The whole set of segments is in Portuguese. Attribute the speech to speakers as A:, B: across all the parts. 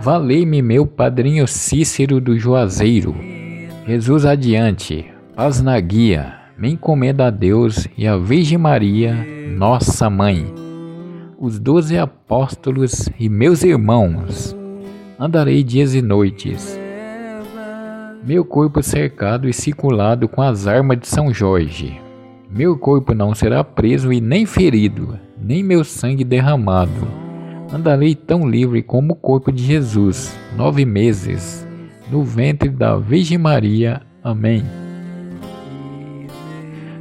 A: Valei-me meu padrinho Cícero do Juazeiro. Jesus adiante, paz na guia, me encomenda a Deus e a Virgem Maria, nossa mãe. Os doze apóstolos e meus irmãos, andarei dias e noites. Meu corpo cercado e circulado com as armas de São Jorge. Meu corpo não será preso e nem ferido, nem meu sangue derramado. Andarei tão livre como o corpo de Jesus, nove meses, no ventre da Virgem Maria. Amém.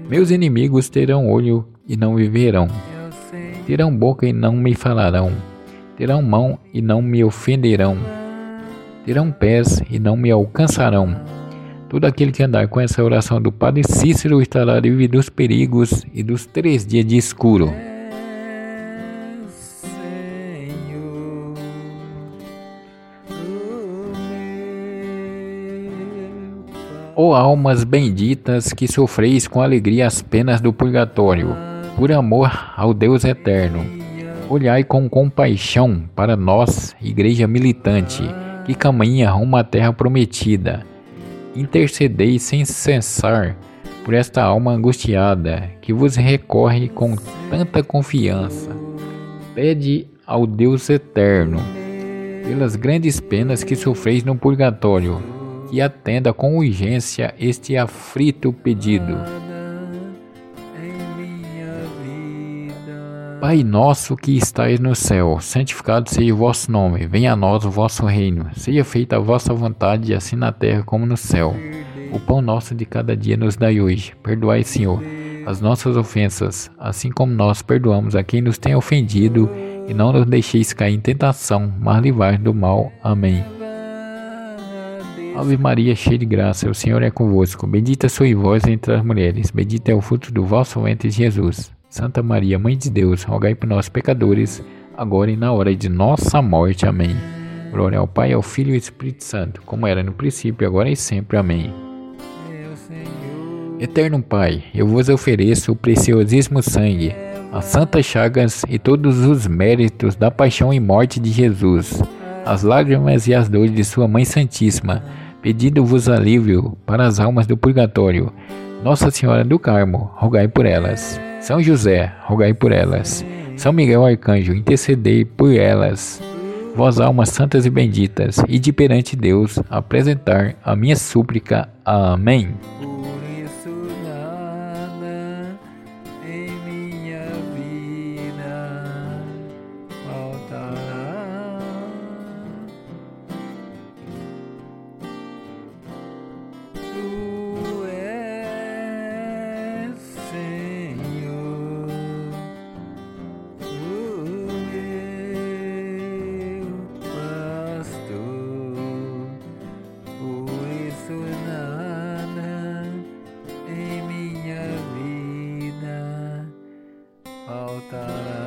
A: Meus inimigos terão olho e não viverão, terão boca e não me falarão, terão mão e não me ofenderão, terão pés e não me alcançarão. Todo aquele que andar com essa oração do Padre Cícero estará livre dos perigos e dos três dias de escuro. Ó oh, almas benditas que sofreis com alegria as penas do purgatório, por amor ao Deus eterno, olhai com compaixão para nós, Igreja militante, que caminha rumo à terra prometida. Intercedei sem cessar por esta alma angustiada que vos recorre com tanta confiança. Pede ao Deus eterno, pelas grandes penas que sofreis no purgatório, que atenda com urgência este aflito pedido. Pai nosso que estais no céu, santificado seja o vosso nome, venha a nós o vosso reino, seja feita a vossa vontade, assim na terra como no céu. O pão nosso de cada dia nos dai hoje. Perdoai, Senhor, as nossas ofensas, assim como nós perdoamos a quem nos tem ofendido, e não nos deixeis cair em tentação, mas livrai do mal. Amém. Ave Maria, cheia de graça, o Senhor é convosco. Bendita sois vós entre as mulheres, bendito é o fruto do vosso ventre, Jesus. Santa Maria, Mãe de Deus, rogai por nós, pecadores, agora e na hora de nossa morte. Amém. Glória ao Pai, ao Filho e ao Espírito Santo, como era no princípio, agora e sempre. Amém. Eterno Pai, eu vos ofereço o preciosíssimo sangue, as santas chagas e todos os méritos da paixão e morte de Jesus, as lágrimas e as dores de Sua Mãe Santíssima pedindo-vos alívio para as almas do purgatório. Nossa Senhora do Carmo, rogai por elas. São José, rogai por elas. São Miguel Arcanjo, intercedei por elas. Vós almas santas e benditas, e de perante Deus apresentar a minha súplica. Amém. volta.